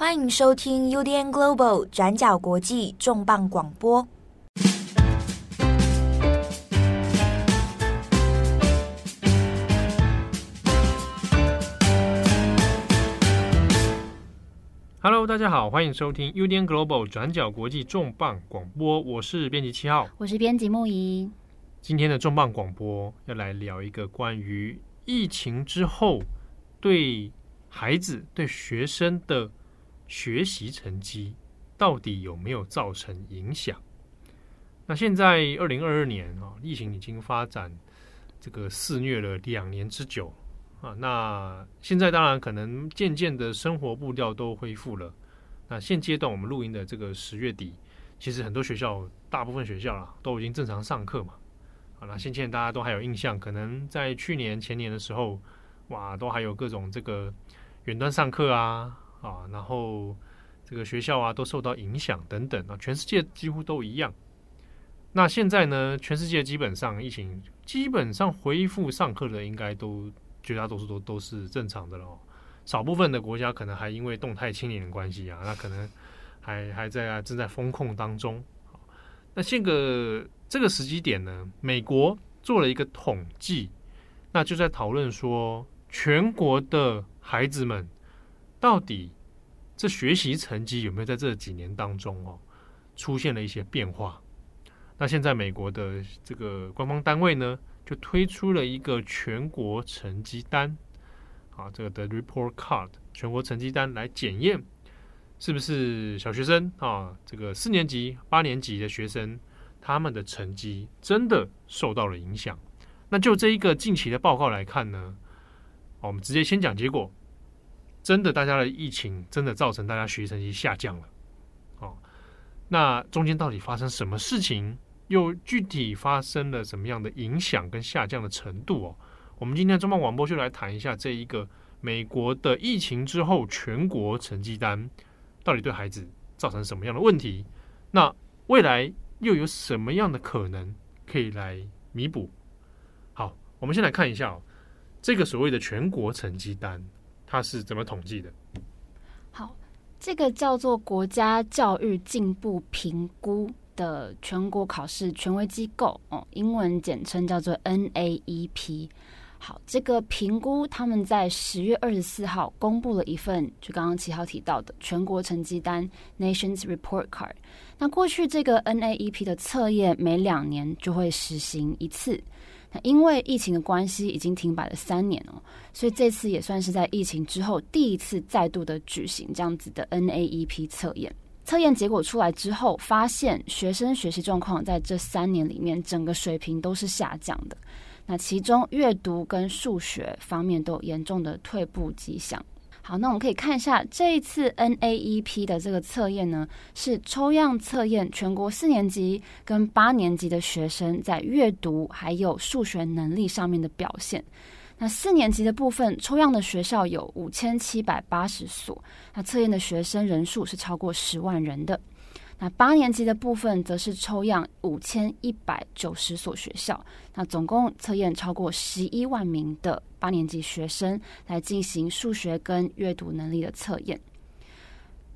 欢迎收听 UDN Global 转角国际重磅广播。Hello，大家好，欢迎收听 UDN Global 转角国际重磅广播。我是编辑七号，我是编辑木仪。今天的重磅广播要来聊一个关于疫情之后对孩子、对学生的。学习成绩到底有没有造成影响？那现在二零二二年啊，疫情已经发展这个肆虐了两年之久啊。那现在当然可能渐渐的生活步调都恢复了。那现阶段我们录音的这个十月底，其实很多学校，大部分学校啦都已经正常上课嘛。啊，那现在大家都还有印象，可能在去年前年的时候，哇，都还有各种这个远端上课啊。啊，然后这个学校啊都受到影响等等啊，全世界几乎都一样。那现在呢，全世界基本上疫情基本上恢复上课的，应该都绝大多数都都是正常的了。少部分的国家可能还因为动态清零的关系啊，那可能还还在啊正在风控当中。那现个这个时机点呢，美国做了一个统计，那就在讨论说，全国的孩子们。到底这学习成绩有没有在这几年当中哦出现了一些变化？那现在美国的这个官方单位呢，就推出了一个全国成绩单啊，这个的 report card 全国成绩单来检验是不是小学生啊，这个四年级、八年级的学生他们的成绩真的受到了影响。那就这一个近期的报告来看呢，我们直接先讲结果。真的，大家的疫情真的造成大家学习成绩下降了，哦，那中间到底发生什么事情？又具体发生了什么样的影响跟下降的程度哦？我们今天中磅广播就来谈一下这一个美国的疫情之后全国成绩单到底对孩子造成什么样的问题？那未来又有什么样的可能可以来弥补？好，我们先来看一下，这个所谓的全国成绩单。它是怎么统计的？好，这个叫做国家教育进步评估的全国考试权威机构哦，英文简称叫做 NAEP。好，这个评估他们在十月二十四号公布了一份，就刚刚七号提到的全国成绩单 Nations Report Card。那过去这个 NAEP 的测验每两年就会实行一次。那因为疫情的关系，已经停摆了三年哦，所以这次也算是在疫情之后第一次再度的举行这样子的 NAEP 测验。测验结果出来之后，发现学生学习状况在这三年里面整个水平都是下降的。那其中阅读跟数学方面都有严重的退步迹象。好，那我们可以看一下这一次 NAEP 的这个测验呢，是抽样测验全国四年级跟八年级的学生在阅读还有数学能力上面的表现。那四年级的部分抽样的学校有五千七百八十所，那测验的学生人数是超过十万人的。那八年级的部分则是抽样五千一百九十所学校，那总共测验超过十一万名的八年级学生来进行数学跟阅读能力的测验。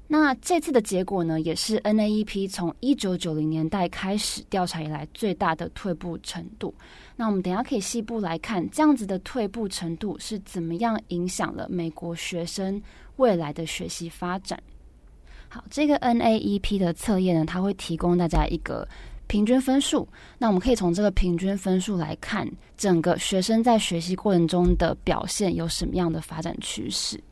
那这次的结果呢，也是 NAEP 从一九九零年代开始调查以来最大的退步程度。那我们等下可以细部来看，这样子的退步程度是怎么样影响了美国学生未来的学习发展。好，这个 NAEP 的测验呢，它会提供大家一个平均分数。那我们可以从这个平均分数来看，整个学生在学习过程中的表现有什么样的发展趋势。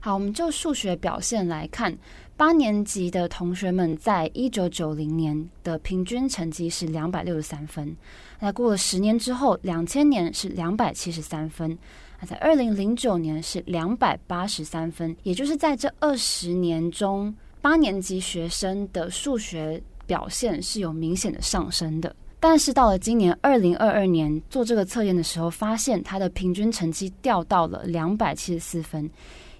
好，我们就数学表现来看，八年级的同学们在一九九零年的平均成绩是两百六十三分。那过了十年之后，两千年是两百七十三分。那在二零零九年是两百八十三分，也就是在这二十年中。八年级学生的数学表现是有明显的上升的，但是到了今年二零二二年做这个测验的时候，发现他的平均成绩掉到了两百七十四分，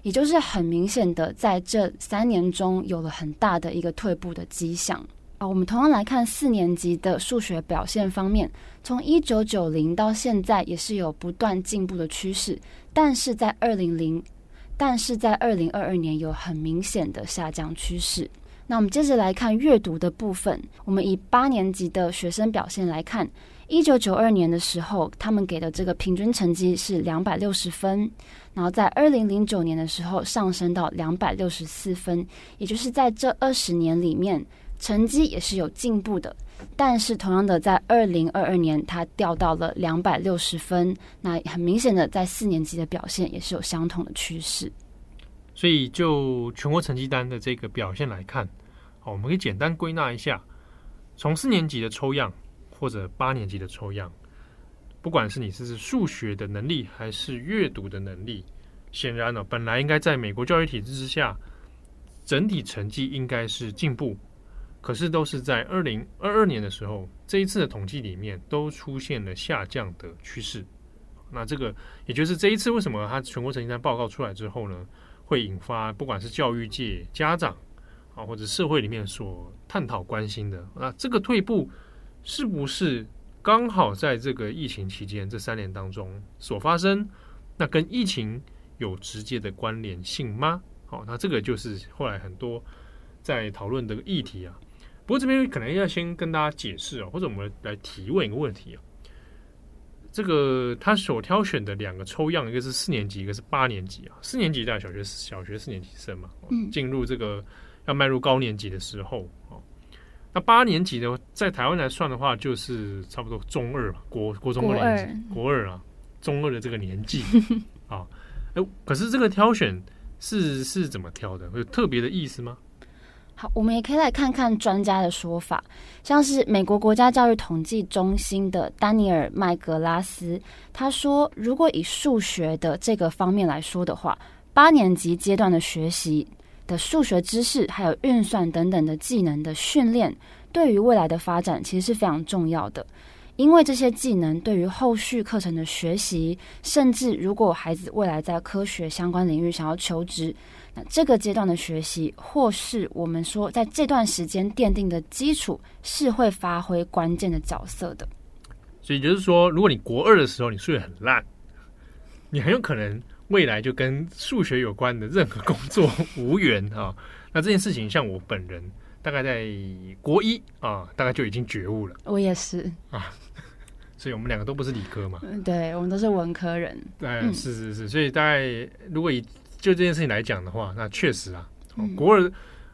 也就是很明显的在这三年中有了很大的一个退步的迹象。啊，我们同样来看四年级的数学表现方面，从一九九零到现在也是有不断进步的趋势，但是在二零零。但是在二零二二年有很明显的下降趋势。那我们接着来看阅读的部分，我们以八年级的学生表现来看，一九九二年的时候，他们给的这个平均成绩是两百六十分，然后在二零零九年的时候上升到两百六十四分，也就是在这二十年里面，成绩也是有进步的。但是同样的，在二零二二年，它掉到了两百六十分，那很明显的，在四年级的表现也是有相同的趋势。所以就全国成绩单的这个表现来看。好，我们可以简单归纳一下，从四年级的抽样或者八年级的抽样，不管是你是数学的能力还是阅读的能力，显然呢，本来应该在美国教育体制之下，整体成绩应该是进步，可是都是在二零二二年的时候，这一次的统计里面都出现了下降的趋势。那这个也就是这一次为什么它全国成绩单报告出来之后呢，会引发不管是教育界、家长。啊，或者社会里面所探讨关心的，那这个退步是不是刚好在这个疫情期间这三年当中所发生？那跟疫情有直接的关联性吗？好，那这个就是后来很多在讨论的议题啊。不过这边可能要先跟大家解释哦，或者我们来提问一个问题啊。这个他所挑选的两个抽样，一个是四年级，一个是八年级啊。四年级在小学小学四年级生嘛，进入这个。要迈入高年级的时候，哦，那八年级的在台湾来算的话，就是差不多中二吧，国国中二年级，国二，国二啊，中二的这个年纪啊，哎，可是这个挑选是是怎么挑的？有特别的意思吗？好，我们也可以来看看专家的说法，像是美国国家教育统计中心的丹尼尔麦格拉斯，他说，如果以数学的这个方面来说的话，八年级阶段的学习。的数学知识，还有运算等等的技能的训练，对于未来的发展其实是非常重要的。因为这些技能对于后续课程的学习，甚至如果孩子未来在科学相关领域想要求职，那这个阶段的学习，或是我们说在这段时间奠定的基础，是会发挥关键的角色的。所以就是说，如果你国二的时候你数学很烂，你很有可能。未来就跟数学有关的任何工作无缘啊！那这件事情，像我本人，大概在国一啊，大概就已经觉悟了。我也是啊，所以我们两个都不是理科嘛。对，我们都是文科人。对，是是是，所以大概如果以就这件事情来讲的话，那确实啊，国二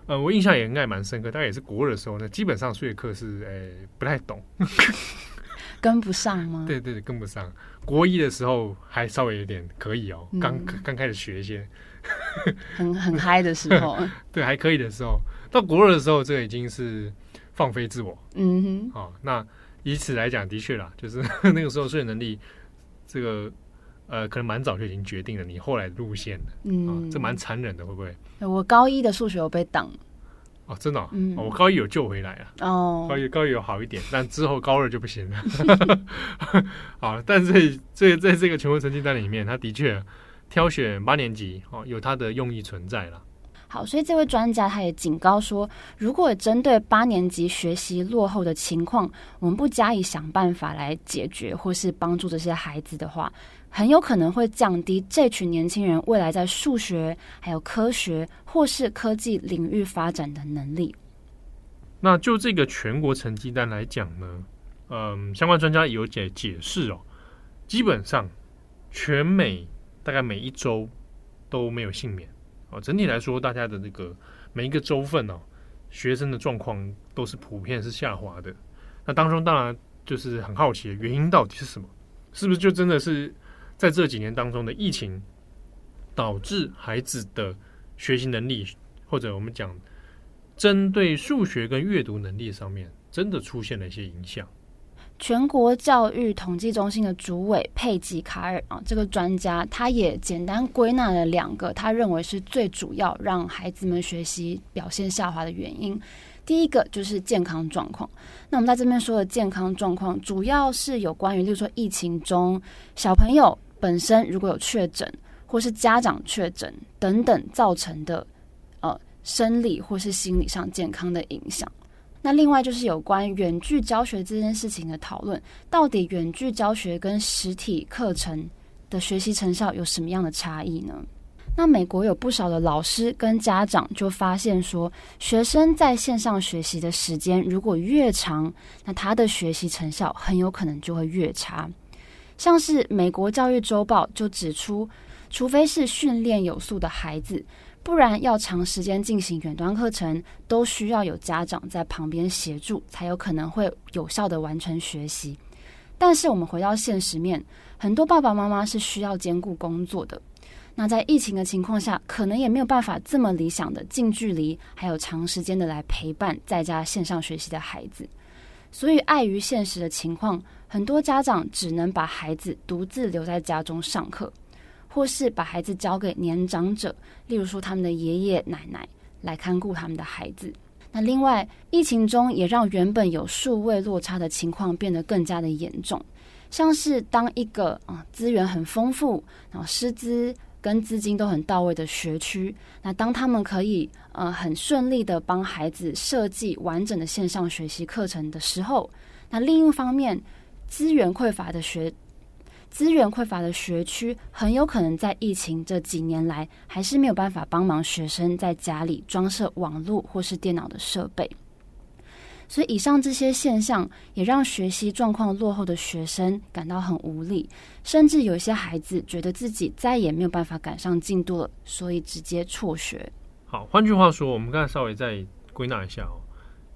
呃，我印象也应该蛮深刻。大概也是国二的时候呢，基本上数学课是诶不太懂。跟不上吗？对对对，跟不上。国一的时候还稍微有点可以哦，刚刚、嗯、开始学一些，很很嗨的时候，对，还可以的时候。到国二的时候，这个已经是放飞自我。嗯哼，好、哦，那以此来讲，的确啦，就是那个时候数学能力，这个呃，可能蛮早就已经决定了你后来的路线了。嗯、哦，这蛮残忍的，会不会？我高一的数学有被挡。哦，真的、哦嗯哦，我高一有救回来啊。哦，高一高一有好一点，但之后高二就不行了。好，但是这在这个全国成绩单里面，他的确挑选八年级哦，有他的用意存在了。好，所以这位专家他也警告说，如果针对八年级学习落后的情况，我们不加以想办法来解决或是帮助这些孩子的话，很有可能会降低这群年轻人未来在数学、还有科学或是科技领域发展的能力。那就这个全国成绩单来讲呢，嗯，相关专家有解解释哦，基本上全美大概每一周都没有幸免。哦，整体来说，大家的那个每一个州份哦，学生的状况都是普遍是下滑的。那当中当然就是很好奇原因到底是什么？是不是就真的是在这几年当中的疫情导致孩子的学习能力，或者我们讲针对数学跟阅读能力上面，真的出现了一些影响？全国教育统计中心的主委佩吉卡尔啊，这个专家他也简单归纳了两个他认为是最主要让孩子们学习表现下滑的原因。第一个就是健康状况。那我们在这边说的健康状况，主要是有关于，例如说疫情中小朋友本身如果有确诊，或是家长确诊等等造成的呃生理或是心理上健康的影响。那另外就是有关远距教学这件事情的讨论，到底远距教学跟实体课程的学习成效有什么样的差异呢？那美国有不少的老师跟家长就发现说，学生在线上学习的时间如果越长，那他的学习成效很有可能就会越差。像是美国教育周报就指出，除非是训练有素的孩子，不然要长时间进行远端课程，都需要有家长在旁边协助，才有可能会有效的完成学习。但是我们回到现实面，很多爸爸妈妈是需要兼顾工作的。那在疫情的情况下，可能也没有办法这么理想的近距离，还有长时间的来陪伴在家线上学习的孩子。所以碍于现实的情况，很多家长只能把孩子独自留在家中上课，或是把孩子交给年长者，例如说他们的爷爷奶奶来看顾他们的孩子。那另外，疫情中也让原本有数位落差的情况变得更加的严重，像是当一个啊资源很丰富，然后师资。跟资金都很到位的学区，那当他们可以呃很顺利的帮孩子设计完整的线上学习课程的时候，那另一方面资源匮乏的学资源匮乏的学区，很有可能在疫情这几年来还是没有办法帮忙学生在家里装设网络或是电脑的设备。所以，以上这些现象也让学习状况落后的学生感到很无力，甚至有些孩子觉得自己再也没有办法赶上进度了，所以直接辍学。好，换句话说，我们刚才稍微再归纳一下哦。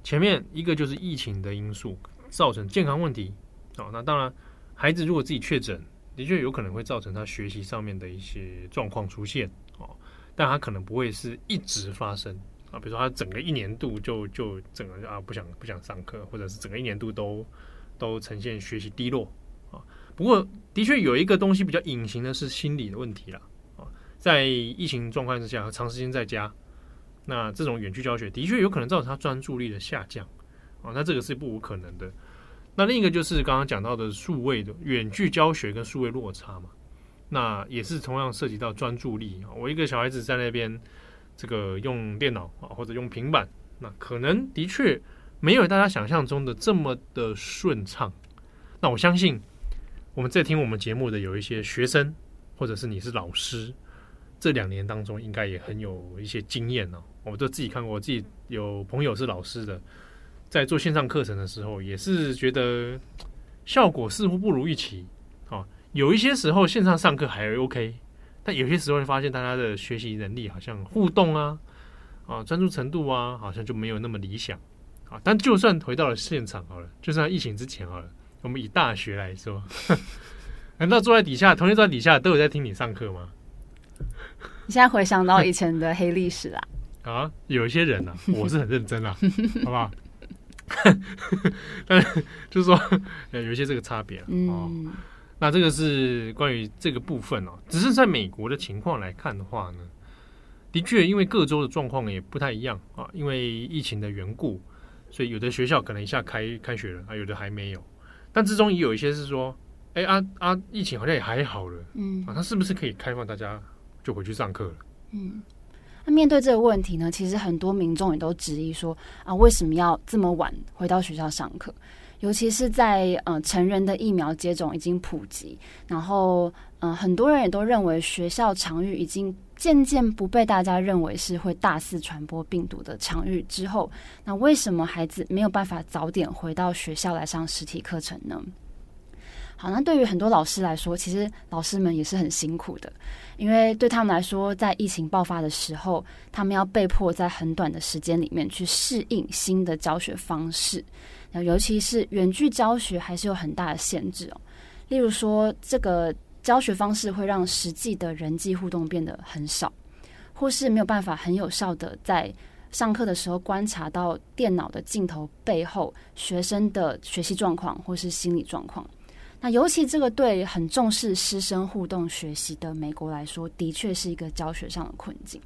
前面一个就是疫情的因素造成健康问题哦，那当然，孩子如果自己确诊，的确有可能会造成他学习上面的一些状况出现哦，但他可能不会是一直发生。啊，比如说他整个一年度就就整个啊不想不想上课，或者是整个一年度都都呈现学习低落啊。不过的确有一个东西比较隐形的是心理的问题了啊，在疫情状况之下，长时间在家，那这种远距教学的确有可能造成他专注力的下降啊。那这个是不无可能的。那另一个就是刚刚讲到的数位的远距教学跟数位落差嘛，那也是同样涉及到专注力啊。我一个小孩子在那边。这个用电脑啊，或者用平板，那可能的确没有大家想象中的这么的顺畅。那我相信，我们在听我们节目的有一些学生，或者是你是老师，这两年当中应该也很有一些经验哦。我都自己看过，我自己有朋友是老师的，在做线上课程的时候，也是觉得效果似乎不如预期。啊，有一些时候线上上课还 OK。但有些时候会发现，大家的学习能力好像互动啊，啊，专注程度啊，好像就没有那么理想啊。但就算回到了现场好了，就算疫情之前好了，我们以大学来说，难道坐在底下，同学坐在底下都有在听你上课吗？你现在回想到以前的黑历史啦？啊，有一些人、啊，我是很认真啊，好不好？但是就是说，有一些这个差别啊。嗯那这个是关于这个部分哦，只是在美国的情况来看的话呢，的确因为各州的状况也不太一样啊，因为疫情的缘故，所以有的学校可能一下开开学了啊，有的还没有，但之中也有一些是说，哎啊啊，疫情好像也还好了，嗯啊，他是不是可以开放大家就回去上课了？嗯，那面对这个问题呢，其实很多民众也都质疑说啊，为什么要这么晚回到学校上课？尤其是在呃成人的疫苗接种已经普及，然后呃很多人也都认为学校场域已经渐渐不被大家认为是会大肆传播病毒的场域之后，那为什么孩子没有办法早点回到学校来上实体课程呢？好，那对于很多老师来说，其实老师们也是很辛苦的，因为对他们来说，在疫情爆发的时候，他们要被迫在很短的时间里面去适应新的教学方式。尤其是远距教学还是有很大的限制哦。例如说，这个教学方式会让实际的人际互动变得很少，或是没有办法很有效的在上课的时候观察到电脑的镜头背后学生的学习状况或是心理状况。那尤其这个对很重视师生互动学习的美国来说，的确是一个教学上的困境。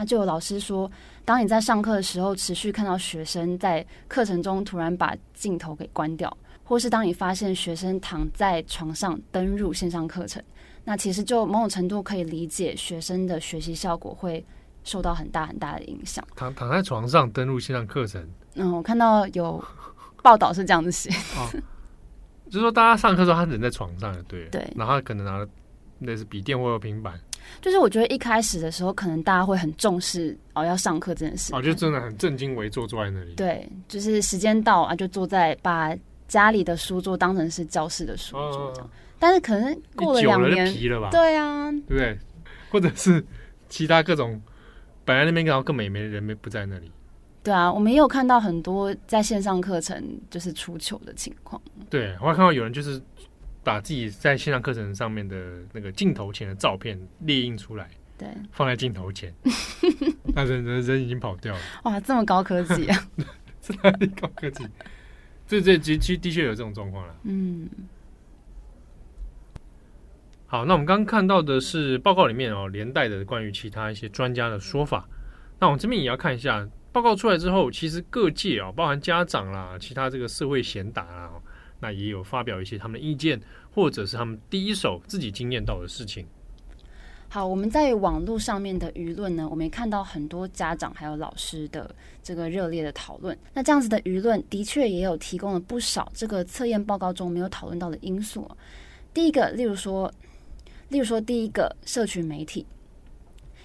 那就有老师说，当你在上课的时候，持续看到学生在课程中突然把镜头给关掉，或是当你发现学生躺在床上登入线上课程，那其实就某种程度可以理解学生的学习效果会受到很大很大的影响。躺躺在床上登入线上课程，嗯，我看到有 报道是这样子写，哦，就是说大家上课的时候他人在床上，对，对，然后可能拿了那是笔电或者平板。就是我觉得一开始的时候，可能大家会很重视哦，要上课这件事。哦，就真的很正襟危坐坐在那里。对，就是时间到啊，就坐在把家里的书桌当成是教室的书桌这样。哦、但是可能过了两年，皮了吧？对啊，对不对？或者是其他各种，本来那边刚好更美，没人没不在那里。对啊，我们也有看到很多在线上课程就是出糗的情况。对，我还看到有人就是。把自己在线上课程上面的那个镜头前的照片列印出来，对，放在镜头前，那人人人已经跑掉了。哇，这么高科技啊！是哪里高科技？这这其实的确有这种状况了。嗯，好，那我们刚刚看到的是报告里面哦连带的关于其他一些专家的说法。那我们这边也要看一下报告出来之后，其实各界啊，包含家长啦，其他这个社会贤达啊。那也有发表一些他们的意见，或者是他们第一手自己经验到的事情。好，我们在网络上面的舆论呢，我们也看到很多家长还有老师的这个热烈的讨论。那这样子的舆论的确也有提供了不少这个测验报告中没有讨论到的因素。第一个，例如说，例如说第一个社群媒体，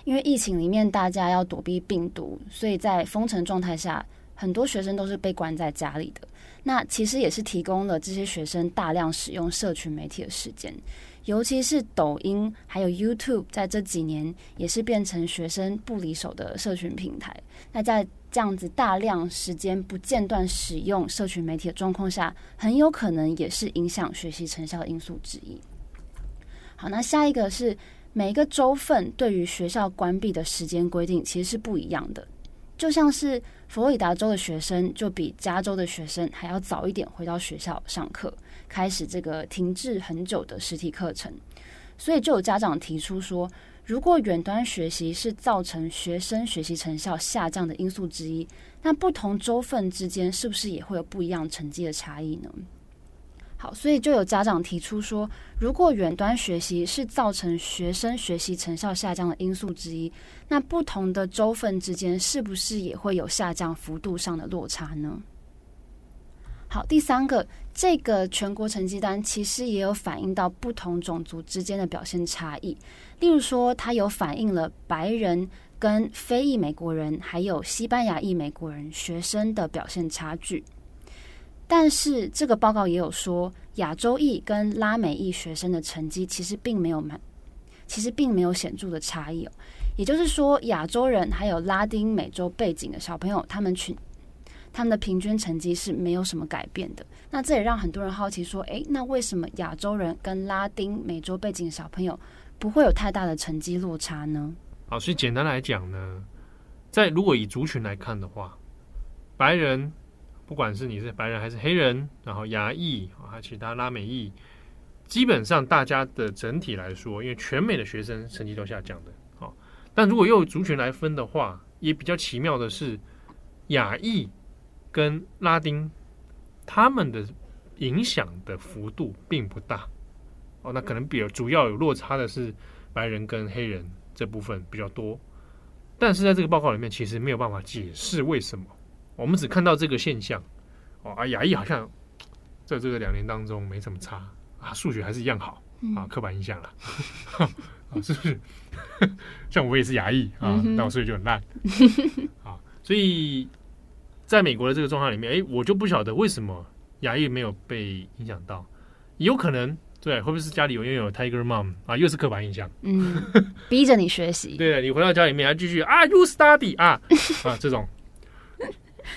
因为疫情里面大家要躲避病毒，所以在封城状态下，很多学生都是被关在家里的。那其实也是提供了这些学生大量使用社群媒体的时间，尤其是抖音还有 YouTube，在这几年也是变成学生不离手的社群平台。那在这样子大量时间不间断使用社群媒体的状况下，很有可能也是影响学习成效的因素之一。好，那下一个是每一个州份对于学校关闭的时间规定其实是不一样的。就像是佛罗里达州的学生，就比加州的学生还要早一点回到学校上课，开始这个停滞很久的实体课程。所以就有家长提出说，如果远端学习是造成学生学习成效下降的因素之一，那不同州份之间是不是也会有不一样成绩的差异呢？好，所以就有家长提出说，如果远端学习是造成学生学习成效下降的因素之一，那不同的州份之间是不是也会有下降幅度上的落差呢？好，第三个，这个全国成绩单其实也有反映到不同种族之间的表现差异，例如说，它有反映了白人跟非裔美国人，还有西班牙裔美国人学生的表现差距。但是这个报告也有说，亚洲裔跟拉美裔学生的成绩其实并没有蛮，其实并没有显著的差异哦。也就是说，亚洲人还有拉丁美洲背景的小朋友，他们群他们的平均成绩是没有什么改变的。那这也让很多人好奇说，诶，那为什么亚洲人跟拉丁美洲背景的小朋友不会有太大的成绩落差呢？好，所以简单来讲呢，在如果以族群来看的话，白人。不管是你是白人还是黑人，然后亚裔啊，还有其他拉美裔，基本上大家的整体来说，因为全美的学生成绩都下降的，好，但如果用族群来分的话，也比较奇妙的是，亚裔跟拉丁他们的影响的幅度并不大，哦，那可能比较主要有落差的是白人跟黑人这部分比较多，但是在这个报告里面，其实没有办法解释为什么。我们只看到这个现象，哦，啊，亚裔好像在这个两年当中没什么差啊，数学还是一样好啊，刻板印象了，啊，是不是？像我也是牙医啊，那我数学就很烂。啊，所以在美国的这个状况里面，哎，我就不晓得为什么牙医没有被影响到，有可能对，会不会是家里有拥有 Tiger Mom 啊，又是刻板印象，嗯，逼着你学习，对，你回到家里面还继续啊，You study 啊啊这种。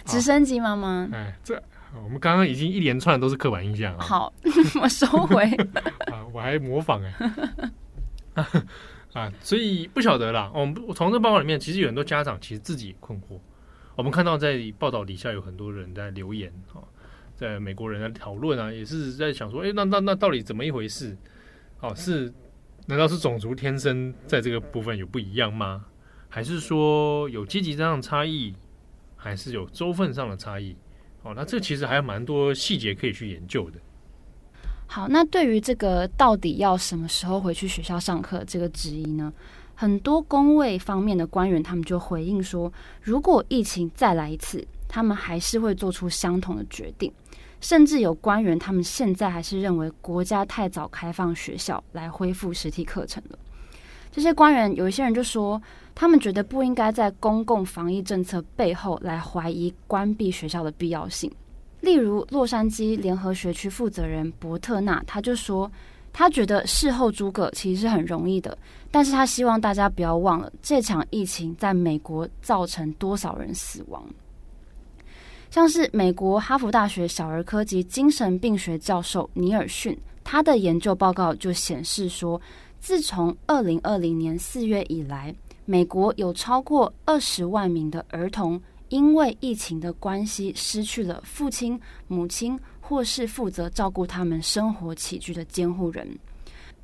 直升机妈妈，哎，这我们刚刚已经一连串都是刻板印象啊。好，我收回 啊，我还模仿哎，啊，所以不晓得啦。我们从这报告里面，其实有很多家长其实自己也困惑。我们看到在报道底下有很多人在留言啊，在美国人在讨论啊，也是在想说，哎，那那那到底怎么一回事？哦，是难道是种族天生在这个部分有不一样吗？还是说有阶级上的差异？还是有州份上的差异，哦，那这其实还有蛮多细节可以去研究的。好，那对于这个到底要什么时候回去学校上课这个质疑呢？很多公卫方面的官员他们就回应说，如果疫情再来一次，他们还是会做出相同的决定。甚至有官员他们现在还是认为国家太早开放学校来恢复实体课程了。这些官员有一些人就说，他们觉得不应该在公共防疫政策背后来怀疑关闭学校的必要性。例如，洛杉矶联合学区负责人伯特纳他就说，他觉得事后诸葛其实是很容易的，但是他希望大家不要忘了这场疫情在美国造成多少人死亡。像是美国哈佛大学小儿科及精神病学教授尼尔逊，他的研究报告就显示说，自从二零二零年四月以来，美国有超过二十万名的儿童因为疫情的关系失去了父亲、母亲或是负责照顾他们生活起居的监护人。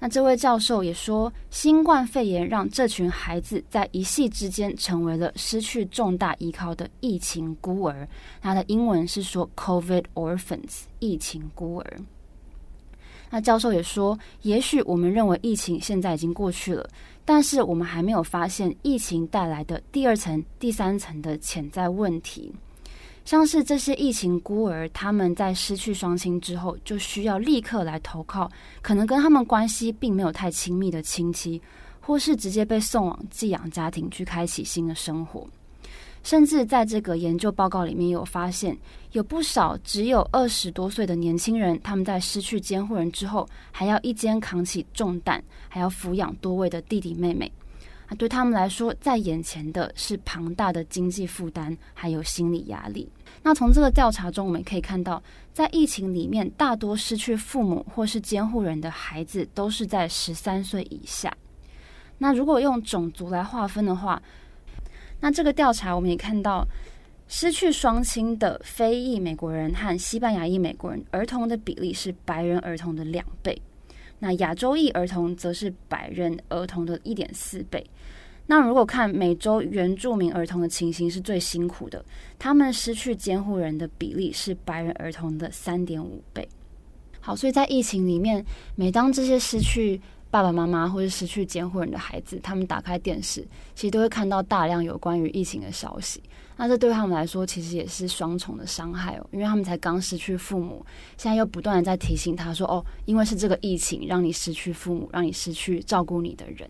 那这位教授也说，新冠肺炎让这群孩子在一夕之间成为了失去重大依靠的疫情孤儿。他的英文是说 “COVID orphans”，疫情孤儿。那教授也说，也许我们认为疫情现在已经过去了，但是我们还没有发现疫情带来的第二层、第三层的潜在问题。像是这些疫情孤儿，他们在失去双亲之后，就需要立刻来投靠可能跟他们关系并没有太亲密的亲戚，或是直接被送往寄养家庭去开启新的生活。甚至在这个研究报告里面有发现，有不少只有二十多岁的年轻人，他们在失去监护人之后，还要一肩扛起重担，还要抚养多位的弟弟妹妹。啊，对他们来说，在眼前的是庞大的经济负担，还有心理压力。那从这个调查中，我们可以看到，在疫情里面，大多失去父母或是监护人的孩子，都是在十三岁以下。那如果用种族来划分的话，那这个调查我们也看到，失去双亲的非裔美国人和西班牙裔美国人儿童的比例是白人儿童的两倍。那亚洲裔儿童则是白人儿童的一点四倍。那如果看美洲原住民儿童的情形是最辛苦的，他们失去监护人的比例是白人儿童的三点五倍。好，所以在疫情里面，每当这些失去爸爸妈妈或者失去监护人的孩子，他们打开电视，其实都会看到大量有关于疫情的消息。那这对他们来说，其实也是双重的伤害哦，因为他们才刚失去父母，现在又不断的在提醒他说：“哦，因为是这个疫情让你失去父母，让你失去照顾你的人。”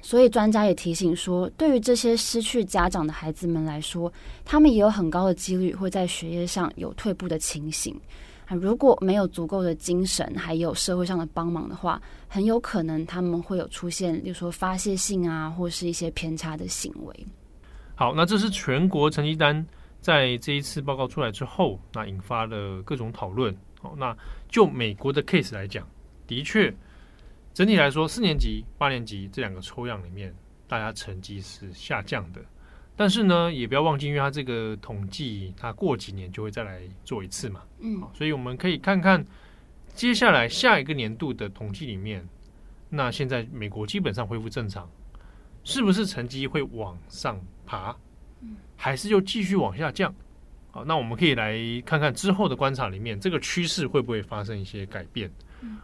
所以专家也提醒说，对于这些失去家长的孩子们来说，他们也有很高的几率会在学业上有退步的情形。啊，如果没有足够的精神，还有社会上的帮忙的话，很有可能他们会有出现，比如说发泄性啊，或是一些偏差的行为。好，那这是全国成绩单在这一次报告出来之后，那引发了各种讨论。好，那就美国的 case 来讲，的确整体来说，四年级、八年级这两个抽样里面，大家成绩是下降的。但是呢，也不要忘记，因为它这个统计，它过几年就会再来做一次嘛。嗯，所以我们可以看看接下来下一个年度的统计里面，那现在美国基本上恢复正常，是不是成绩会往上爬，还是又继续往下降？好，那我们可以来看看之后的观察里面，这个趋势会不会发生一些改变？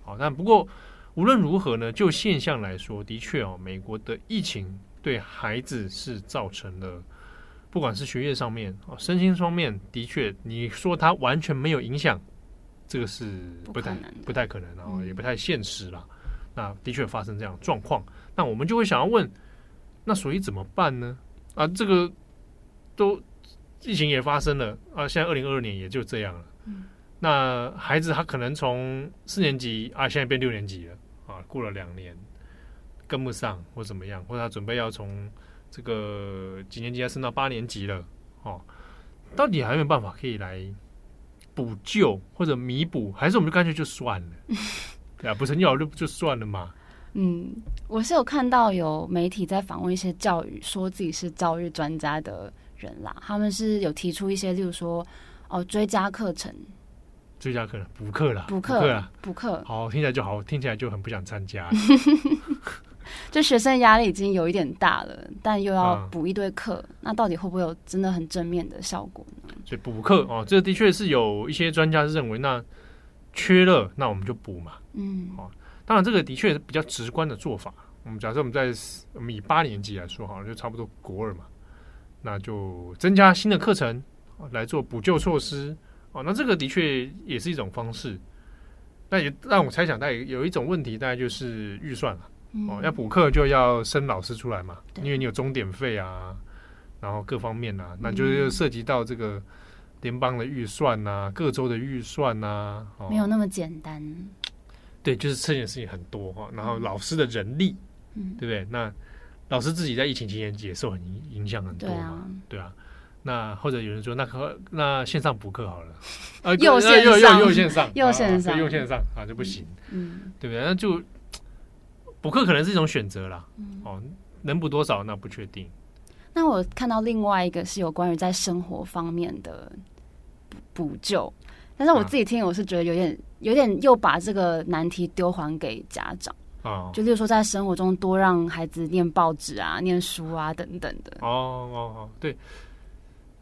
好，但不过无论如何呢，就现象来说，的确哦，美国的疫情。对孩子是造成了，不管是学业上面啊，身心方面，的确，你说它完全没有影响，这个是不太不，不太可能啊，嗯、也不太现实了。那的确发生这样状况，那我们就会想要问，那所以怎么办呢？啊，这个都疫情也发生了啊，现在二零二二年也就这样了。嗯、那孩子他可能从四年级啊，现在变六年级了啊，过了两年。跟不上或怎么样，或者他准备要从这个几年级要升到八年级了，哦，到底还有没有办法可以来补救或者弥补，还是我们就干脆就算了？对啊，不成就就就算了嘛。嗯，我是有看到有媒体在访问一些教育，说自己是教育专家的人啦，他们是有提出一些，例如说哦，追加课程。追加课了，补课啦，补课了，补课。好，听起来就好，听起来就很不想参加。就学生压力已经有一点大了，但又要补一堆课，嗯、那到底会不会有真的很正面的效果呢？所以补课哦，这的确是有一些专家是认为，那缺了，那我们就补嘛。嗯，好、哦，当然这个的确是比较直观的做法。我们假设我们在我们以八年级来说，好像，就差不多国二嘛，那就增加新的课程来做补救措施。哦，那这个的确也是一种方式。那也让我猜想，大概有一种问题，大概就是预算了。嗯、哦，要补课就要升老师出来嘛，因为你有钟点费啊，然后各方面啊，那就是涉及到这个联邦的预算啊，各州的预算啊，哦、没有那么简单。对，就是这件事情很多哈，然后老师的人力，嗯，对不对？那老师自己在疫情期间也受很影影响很多嘛，对啊。那或者有人说，那可那线上补课好了，呃，又线又又又线上，又线上，又线上啊，就不行，嗯，对不对？那就补课可能是一种选择啦，嗯，哦，能补多少那不确定。那我看到另外一个是有关于在生活方面的补救，但是我自己听我是觉得有点有点又把这个难题丢还给家长。啊，就例如说在生活中多让孩子念报纸啊、念书啊等等的。哦哦哦，对。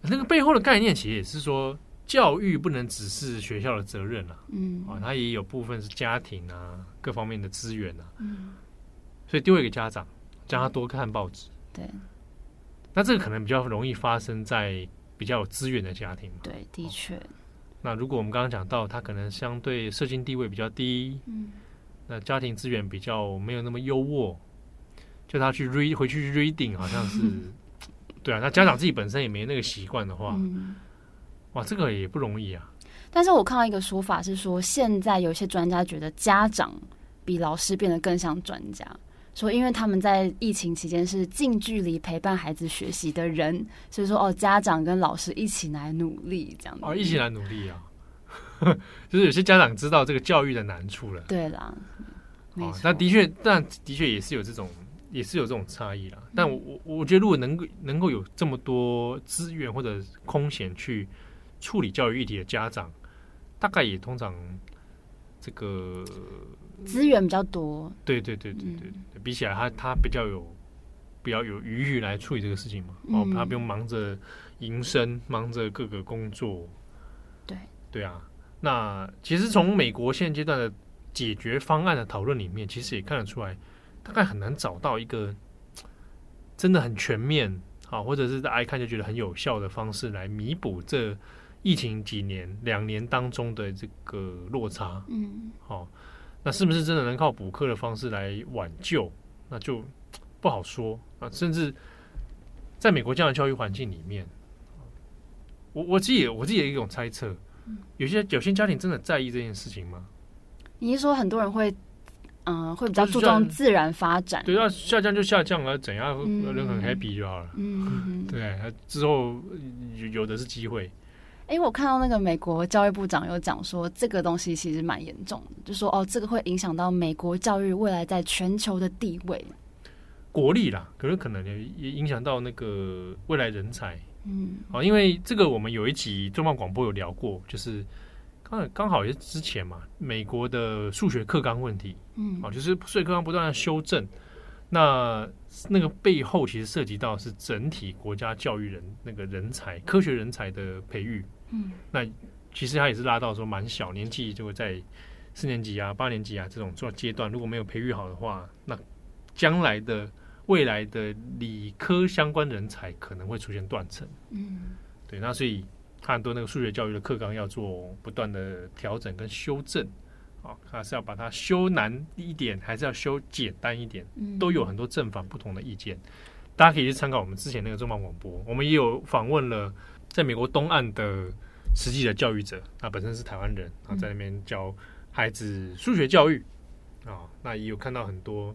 那个背后的概念，其实也是说，教育不能只是学校的责任了，嗯，啊，它也有部分是家庭啊，各方面的资源啊，嗯，所以丢给家长，叫他多看报纸，对，那这个可能比较容易发生在比较有资源的家庭嘛，对，的确，哦。那如果我们刚刚讲到，他可能相对社经地位比较低，嗯，那家庭资源比较没有那么优渥，叫他去 read 回去 reading，好像是。对啊，那家长自己本身也没那个习惯的话，嗯，哇，这个也不容易啊。但是我看到一个说法是说，现在有些专家觉得家长比老师变得更像专家，说因为他们在疫情期间是近距离陪伴孩子学习的人，所以说哦，家长跟老师一起来努力这样子。哦，一起来努力啊，就是有些家长知道这个教育的难处了。对啦，没错。哦，那的确，但的确也是有这种。也是有这种差异啦，但我我我觉得，如果能够能够有这么多资源或者空闲去处理教育议题的家长，大概也通常这个资源比较多。对对对对对，嗯、比起来他他比较有比较有余裕来处理这个事情嘛，哦，他不用忙着营生，忙着各个工作。对对啊，那其实从美国现阶段的解决方案的讨论里面，其实也看得出来。大概很难找到一个真的很全面啊，或者是大家一看就觉得很有效的方式来弥补这疫情几年两年当中的这个落差。嗯，好，那是不是真的能靠补课的方式来挽救？那就 不好说啊。甚至在美国这样的教育环境里面，我我自己我自己有一种猜测，有些有些家庭真的在意这件事情吗？你是说很多人会？嗯，会比较注重自然发展。对，要下降就下降了，怎样人很 happy 就好了。嗯，对，之后有的是机会。哎、欸，我看到那个美国教育部长有讲说，这个东西其实蛮严重的，就说哦，这个会影响到美国教育未来在全球的地位。国力啦，可是可能也也影响到那个未来人才。嗯，好，因为这个我们有一集重磅广播有聊过，就是。刚刚好也是之前嘛，美国的数学课纲问题，嗯，哦，就是数学课纲不断的修正，那那个背后其实涉及到是整体国家教育人那个人才、科学人才的培育，嗯，那其实他也是拉到说蛮小年纪就会在四年级啊、八年级啊这种做阶段，如果没有培育好的话，那将来的未来的理科相关人才可能会出现断层，嗯，对，那所以。他很多那个数学教育的课纲要做不断的调整跟修正，啊，还是要把它修难一点，还是要修简单一点，都有很多正反不同的意见。大家可以去参考我们之前那个重磅广播，我们也有访问了在美国东岸的实际的教育者，他本身是台湾人，啊，在那边教孩子数学教育，啊，那也有看到很多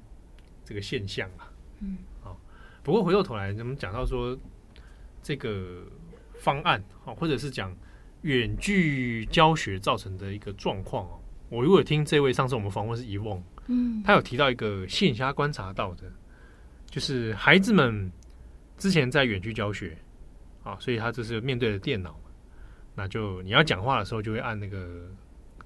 这个现象啊，嗯，啊，不过回过头来，我们讲到说这个。方案啊，或者是讲远距教学造成的一个状况哦。我如果听这位上次我们访问是遗忘，嗯，他有提到一个现象观察到的，就是孩子们之前在远距教学啊，所以他这是面对着电脑，那就你要讲话的时候就会按那个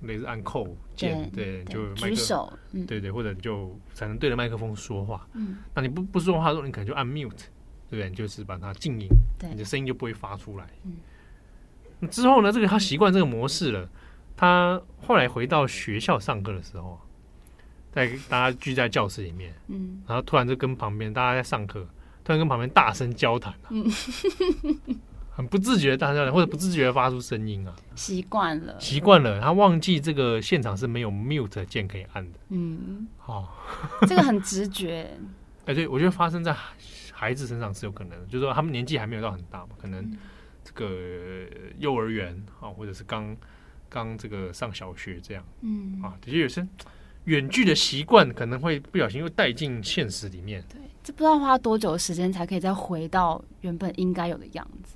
类似按扣键，对，就举手，对对，对，或者你就才能对着麦克风说话，嗯，那你不不说话的时候，你可能就按 mute。对不对？你就是把它静音，你的声音就不会发出来。嗯，之后呢，这个他习惯这个模式了。他后来回到学校上课的时候，在大家聚在教室里面，嗯，然后突然就跟旁边大家在上课，突然跟旁边大声交谈，啊，嗯，很不自觉的大笑脸，或者不自觉的发出声音啊，习惯了，习惯了，他忘记这个现场是没有 mute 键可以按的。嗯，好，这个很直觉。哎，对，我觉得发生在孩子身上是有可能的，就是说他们年纪还没有到很大嘛，可能这个幼儿园啊，或者是刚刚这个上小学这样，嗯。啊，的确有些远距的习惯可能会不小心又带进现实里面。对，这不知道花多久的时间才可以再回到原本应该有的样子。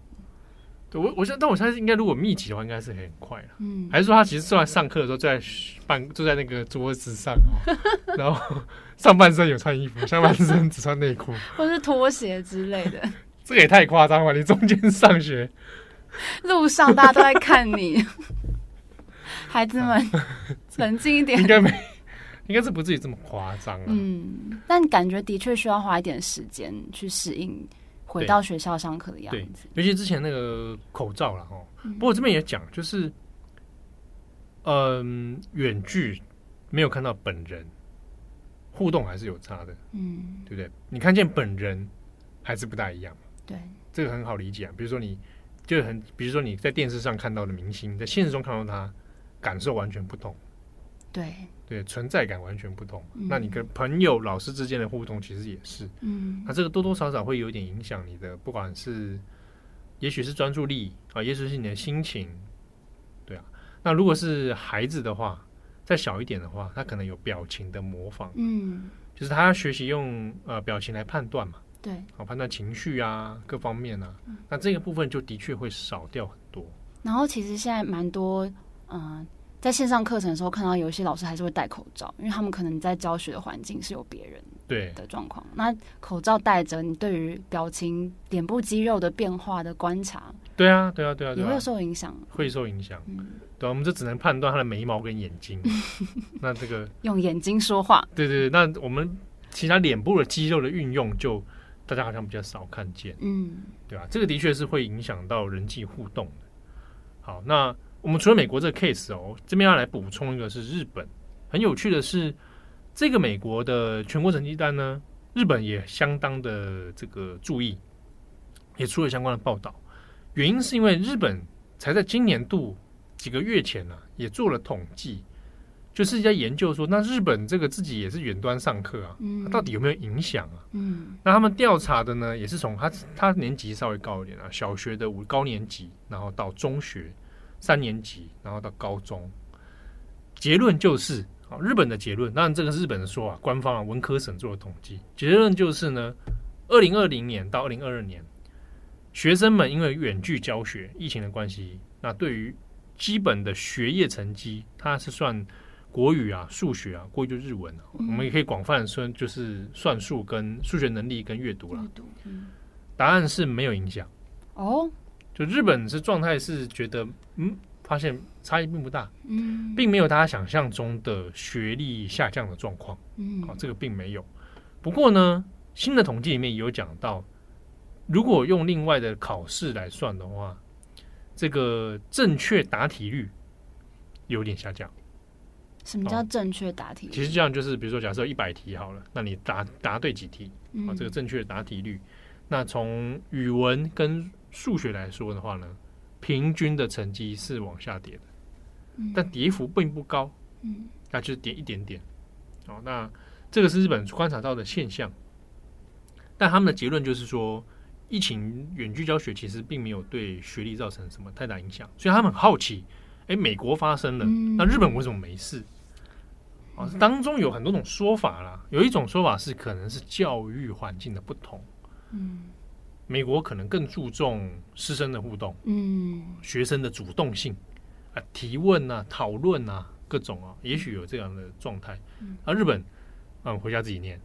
对，我我想，但我相信应该如果密集的话，应该是很快了。嗯，还是说他其实坐在上课的时候，坐在办坐在那个桌子上，然后上半身有穿衣服，下半身只穿内裤，或是拖鞋之类的。这个也太夸张了！你中间上学路上大家都在看你，孩子们冷静一点。应该没，应该是不至于这么夸张啊。嗯，但感觉的确需要花一点时间去适应回到学校上课的样子。尤其之前那个口罩了哦。嗯、不过这边也讲，就是嗯，远距没有看到本人，互动还是有差的。嗯，对不对？你看见本人还是不大一样。对，这个很好理解啊。比如说你就很，比如说你在电视上看到的明星，在现实中看到他，感受完全不同。对对，存在感完全不同。嗯、那你跟朋友、老师之间的互动，其实也是。嗯，那这个多多少少会有一点影响你的，不管是也许是专注力啊，也许是你的心情。对啊，那如果是孩子的话，再小一点的话，他可能有表情的模仿。嗯，就是他要学习用呃表情来判断嘛。对，好判断情绪啊，各方面啊，嗯、那这个部分就的确会少掉很多。然后其实现在蛮多，嗯、呃，在线上课程的时候看到有一些老师还是会戴口罩，因为他们可能在教学的环境是有别人对的状况。那口罩戴着，你对于表情、脸部肌肉的变化的观察，对啊，对啊，对啊，也会受影响，会受影响。嗯，对，我们就只能判断他的眉毛跟眼睛。那这个 用眼睛说话，对对对，那我们其他脸部的肌肉的运用就。大家好像比较少看见，嗯，对吧？这个的确是会影响到人际互动的。好，那我们除了美国这个 case 哦，这边要来补充一个是日本。很有趣的是，这个美国的全国成绩单呢，日本也相当的这个注意，也出了相关的报道。原因是因为日本才在今年度几个月前呢、啊，也做了统计。就是在研究说，那日本这个自己也是远端上课啊，到底有没有影响啊？嗯，那他们调查的呢，也是从他他年级稍微高一点啊，小学的五高年级，然后到中学三年级，然后到高中，结论就是啊，日本的结论，当然这个是日本的说法，官方啊文科省做的统计，结论就是呢，二零二零年到二零二二年，学生们因为远距教学疫情的关系，那对于基本的学业成绩，它是算。国语啊，数学啊，过去就日文啊，嗯、我们也可以广泛的说，就是算术跟数学能力跟阅读了。嗯、答案是没有影响。哦，就日本是状态是觉得，嗯，发现差异并不大，嗯，并没有大家想象中的学历下降的状况。嗯，这个并没有。不过呢，新的统计里面有讲到，如果用另外的考试来算的话，这个正确答题率有点下降。什么叫正确答题？其实这样就是，比如说，假设一百题好了，那你答答对几题？嗯、啊，这个正确的答题率。那从语文跟数学来说的话呢，平均的成绩是往下跌的，嗯、但跌幅并不高，嗯，那就是跌一点点。哦，那这个是日本观察到的现象，但他们的结论就是说，疫情远距教学其实并没有对学历造成什么太大影响，所以他们很好奇。哎，美国发生了，那日本为什么没事？啊，当中有很多种说法啦。有一种说法是，可能是教育环境的不同。嗯，美国可能更注重师生的互动，嗯，学生的主动性啊，提问啊，讨论啊，各种啊，也许有这样的状态。啊日本，嗯，回家自己念。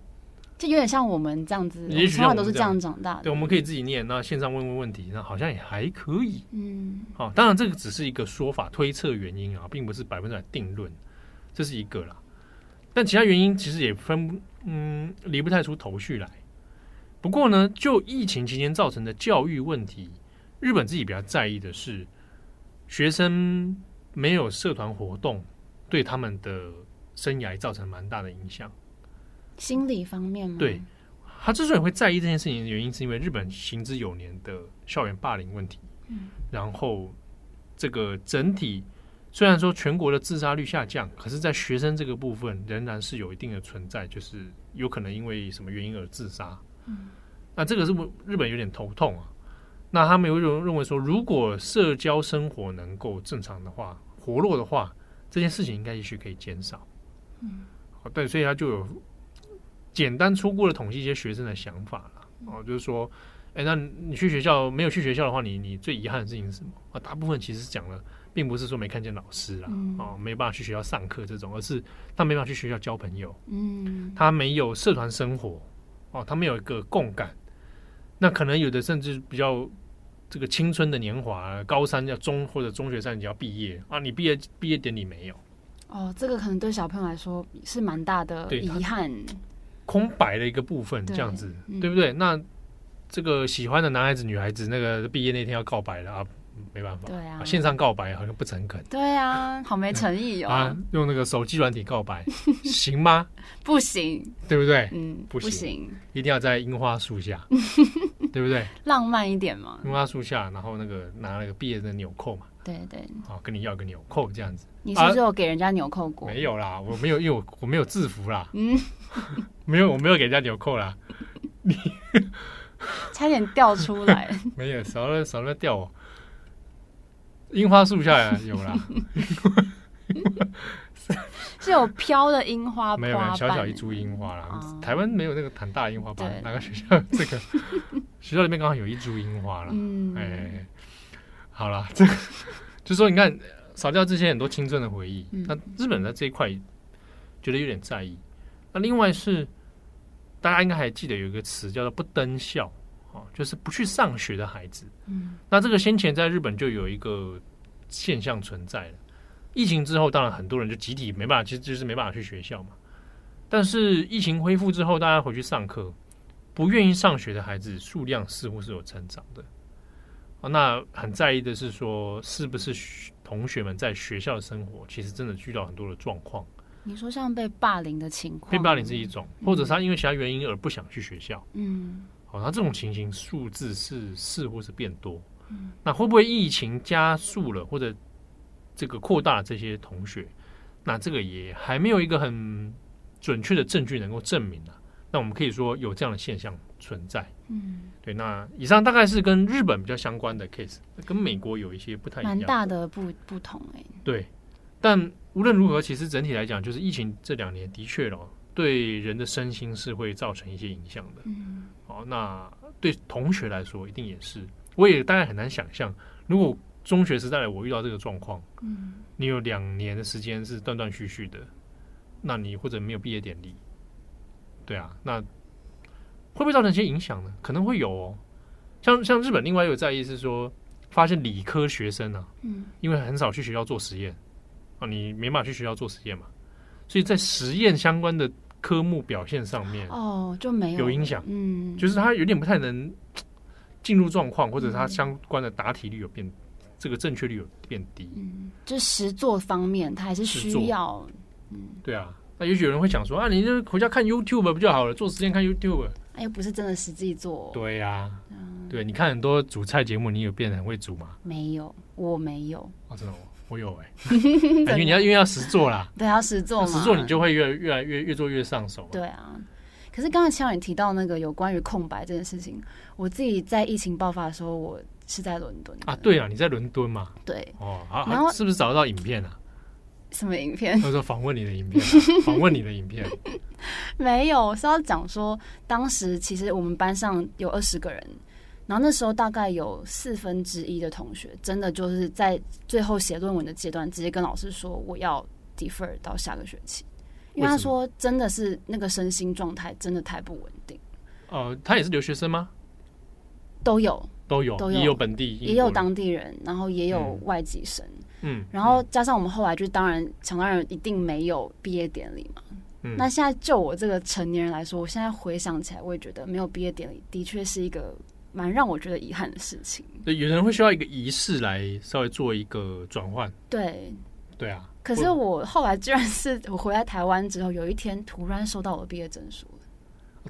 就有点像我们这样子，也许都是这样长大的。对，我们可以自己念，那线上问问问题，那好像也还可以。嗯，好，当然这个只是一个说法，推测原因啊，并不是百分之百定论，这是一个啦。但其他原因其实也分，嗯，离不太出头绪来。不过呢，就疫情期间造成的教育问题，日本自己比较在意的是，学生没有社团活动，对他们的生涯造成蛮大的影响。心理方面吗？对，他之所以会在意这件事情的原因，是因为日本行之有年的校园霸凌问题，嗯，然后这个整体虽然说全国的自杀率下降，可是，在学生这个部分仍然是有一定的存在，就是有可能因为什么原因而自杀。嗯，那这个是不日本有点头痛啊。那他们有认认为说，如果社交生活能够正常的话，活络的话，这件事情应该也许可以减少。嗯，好，对，所以他就有简单粗过的统计一些学生的想法了。哦，就是说，哎，那你去学校没有去学校的话，你你最遗憾的事情是什么？啊，大部分其实讲了，并不是说没看见老师啦，哦，没办法去学校上课这种，而是他没办法去学校交朋友。嗯，他没有社团生活，哦，他们有一个共感。那可能有的甚至比较这个青春的年华，高三要中或者中学三年级要毕业啊，你毕业毕业典礼没有？哦，这个可能对小朋友来说是蛮大的遗憾，空白的一个部分，这样子对，对不对？那这个喜欢的男孩子、女孩子，那个毕业那天要告白了啊。没办法，对啊，线上告白好像不诚恳。对啊，好没诚意哦。啊，用那个手机软体告白 行吗？不行，对不对？嗯，不行，一定要在樱花树下，对不对？浪漫一点嘛。樱花树下，然后那个拿那个毕业的纽扣嘛。对对。好，跟你要个纽扣这样子。你是不是有给人家纽扣过？没有啦，我没有，因为我我没有制服啦。嗯，没有，我没有给人家纽扣啦。你差点掉出来。没有，少了少了掉我。樱花树下呀，有啦，是有飘的樱花，没有，没有小小一株樱花啦。嗯、台湾没有那个很大的樱花吧，哪个学校这个 学校里面刚好有一株樱花啦。嗯，哎，好了，这个就是说，你看扫掉这些很多青春的回忆。那日本在这一块觉得有点在意。那另外是大家应该还记得有一个词叫做“不登校”。就是不去上学的孩子，嗯，那这个先前在日本就有一个现象存在了。疫情之后，当然很多人就集体没办法，其实就是没办法去学校嘛。但是疫情恢复之后，大家回去上课，不愿意上学的孩子数量似乎是有成长的。啊，那很在意的是说，是不是同学们在学校的生活，其实真的遇到很多的状况。你说像被霸凌的情况，被霸凌是一种，或者他因为其他原因而不想去学校，嗯。好，那这种情形数字是似乎是变多，嗯，那会不会疫情加速了，或者这个扩大了这些同学？那这个也还没有一个很准确的证据能够证明啊。那我们可以说有这样的现象存在，嗯，对。那以上大概是跟日本比较相关的 case，跟美国有一些不太一样，蛮大的不不同哎。对，但无论如何，其实整体来讲，就是疫情这两年的确哦，对人的身心是会造成一些影响的，嗯。好，那对同学来说一定也是。我也大概很难想象，如果中学时代我遇到这个状况，嗯，你有两年的时间是断断续续的，那你或者没有毕业典礼，对啊，那会不会造成一些影响呢？可能会有哦。像像日本另外一个在意是说，发现理科学生啊，嗯，因为很少去学校做实验啊，你没办法去学校做实验嘛，所以在实验相关的。科目表现上面哦，就没有有影响，嗯，就是他有点不太能 进入状况，或者他相关的答题率有变，这个正确率有变低，嗯，就实作方面他还是需要，嗯，对啊，那也许有人会想说啊，你就回家看 YouTube 不就好了，做实验看 YouTube，哎，又不是真的实际做，对呀，对，你看很多煮菜节目，你有变得很会煮吗？没有，我没有，啊，真的。我有哎、欸，感觉你要因为要实做啦，对，要实做嘛，实做你就会越越来越越做越上手。对啊，可是刚才像你提到那个有关于空白这件事情，我自己在疫情爆发的时候，我是在伦敦啊。对啊，你在伦敦嘛？对。哦，好，然后是不是找得到影片啊？什么影片？或者说访问你的影片、啊？访问你的影片？没有，是要讲说当时其实我们班上有二十个人。然后那时候大概有四分之一的同学，真的就是在最后写论文的阶段，直接跟老师说我要 defer 到下个学期，因为他说真的是那个身心状态真的太不稳定。呃，他也是留学生吗？都有，都有，都有，也有本地，也有当地人，然后也有外籍生。嗯，然后加上我们后来就当然想当然一定没有毕业典礼嘛。嗯，那现在就我这个成年人来说，我现在回想起来，我也觉得没有毕业典礼的确是一个。蛮让我觉得遗憾的事情。对，有人会需要一个仪式来稍微做一个转换。对，对啊。可是我后来居然是我回来台湾之后，有一天突然收到我的毕业证书。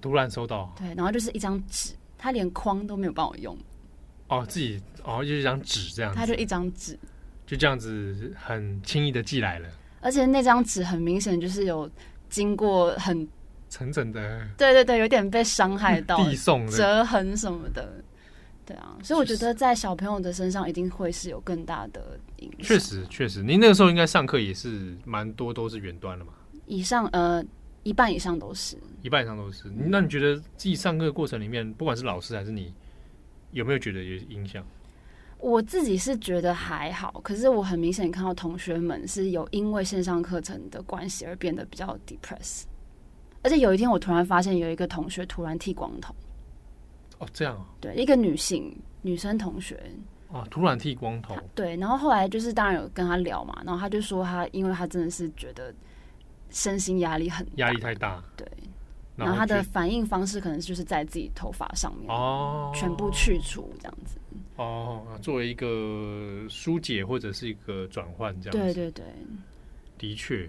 突然收到。对，然后就是一张纸，他连框都没有帮我用。哦，自己哦，就是一张纸这样子，他就一张纸，就这样子很轻易的寄来了，而且那张纸很明显就是有经过很层层的，对对对，有点被伤害到，递送折痕什么的，对啊，所以我觉得在小朋友的身上一定会是有更大的影响。确实，确实，您那个时候应该上课也是蛮多都是远端了嘛？以上呃，一半以上都是，一半以上都是。那你觉得自己上课过程里面，不管是老师还是你，有没有觉得有影响？我自己是觉得还好，可是我很明显看到同学们是有因为线上课程的关系而变得比较 depressed。而且有一天，我突然发现有一个同学突然剃光头。哦，这样啊？对，一个女性女生同学。啊，突然剃光头。对，然后后来就是当然有跟他聊嘛，然后他就说他，因为他真的是觉得。身心压力很，压力太大，对。然后他的反应方式可能就是在自己头发上面哦，全部去除这样子哦，作为一个疏解或者是一个转换这样子，对对对，的确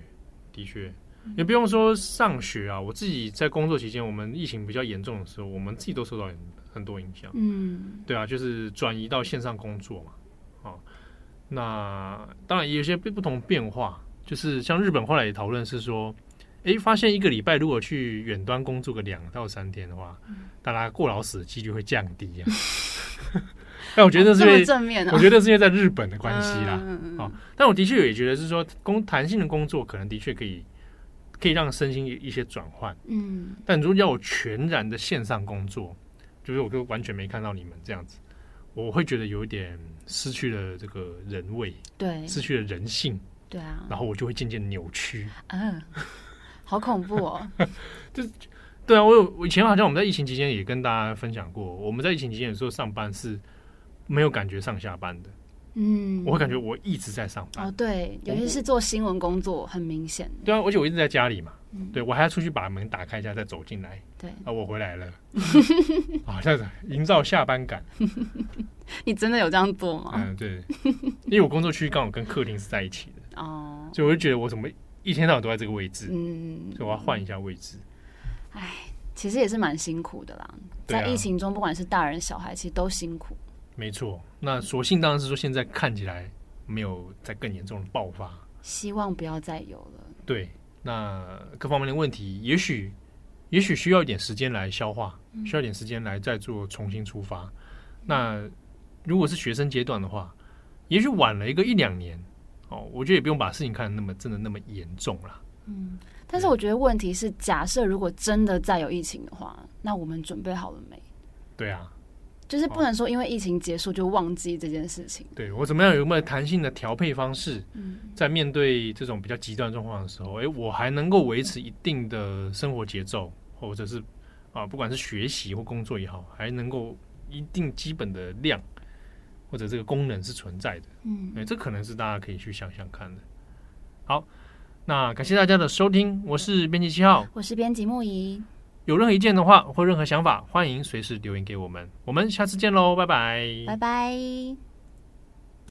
的确，也不用说上学啊，我自己在工作期间，我们疫情比较严重的时候，我们自己都受到很很多影响，嗯，对啊，就是转移到线上工作嘛，啊，那当然也有些不同变化。就是像日本后来也讨论是说，哎、欸，发现一个礼拜如果去远端工作个两到三天的话，嗯、大家过劳死的几率会降低啊。但我觉得是因为、我觉得是因为在日本的关系啦。啊嗯哦，但我的确也觉得是说，工弹性的工作可能的确可以可以让身心一些转换。嗯，但如果要我全然的线上工作，就是我就完全没看到你们这样子，我会觉得有一点失去了这个人味，对，失去了人性。对啊，然后我就会渐渐扭曲，嗯，好恐怖哦！就对啊，我有我以前好像我们在疫情期间也跟大家分享过，我们在疫情期间有时候上班是没有感觉上下班的，嗯，我会感觉我一直在上班。哦，对，尤其是做新闻工作，很明显。对啊，而且我一直在家里嘛，嗯、对我还要出去把门打开一下再走进来。对，啊，我回来了，啊，这样子营造下班感。你真的有这样做吗？嗯，对，因为我工作区刚好跟客厅是在一起的。哦，所以我就觉得我怎么一天到晚都在这个位置，嗯，所以我要换一下位置。哎，其实也是蛮辛苦的啦，在疫情中，不管是大人小孩，其实都辛苦。没错，那所幸当然是说现在看起来没有再更严重的爆发，希望不要再有了。对，那各方面的问题，也许也许需要一点时间来消化，需要一点时间来再做重新出发。那如果是学生阶段的话，也许晚了一个一两年。哦，我觉得也不用把事情看得那么真的那么严重啦。嗯，但是我觉得问题是，假设如果真的再有疫情的话，那我们准备好了没？对啊，就是不能说因为疫情结束就忘记这件事情。哦、对我怎么样有没有弹性的调配方式？嗯，在面对这种比较极端状况的时候，哎、欸，我还能够维持一定的生活节奏，或者是啊，不管是学习或工作也好，还能够一定基本的量。或者这个功能是存在的，嗯，哎，这可能是大家可以去想想看的。好，那感谢大家的收听，我是编辑七号，我是编辑木仪。有任何意见的话或任何想法，欢迎随时留言给我们。我们下次见喽，拜拜，拜拜。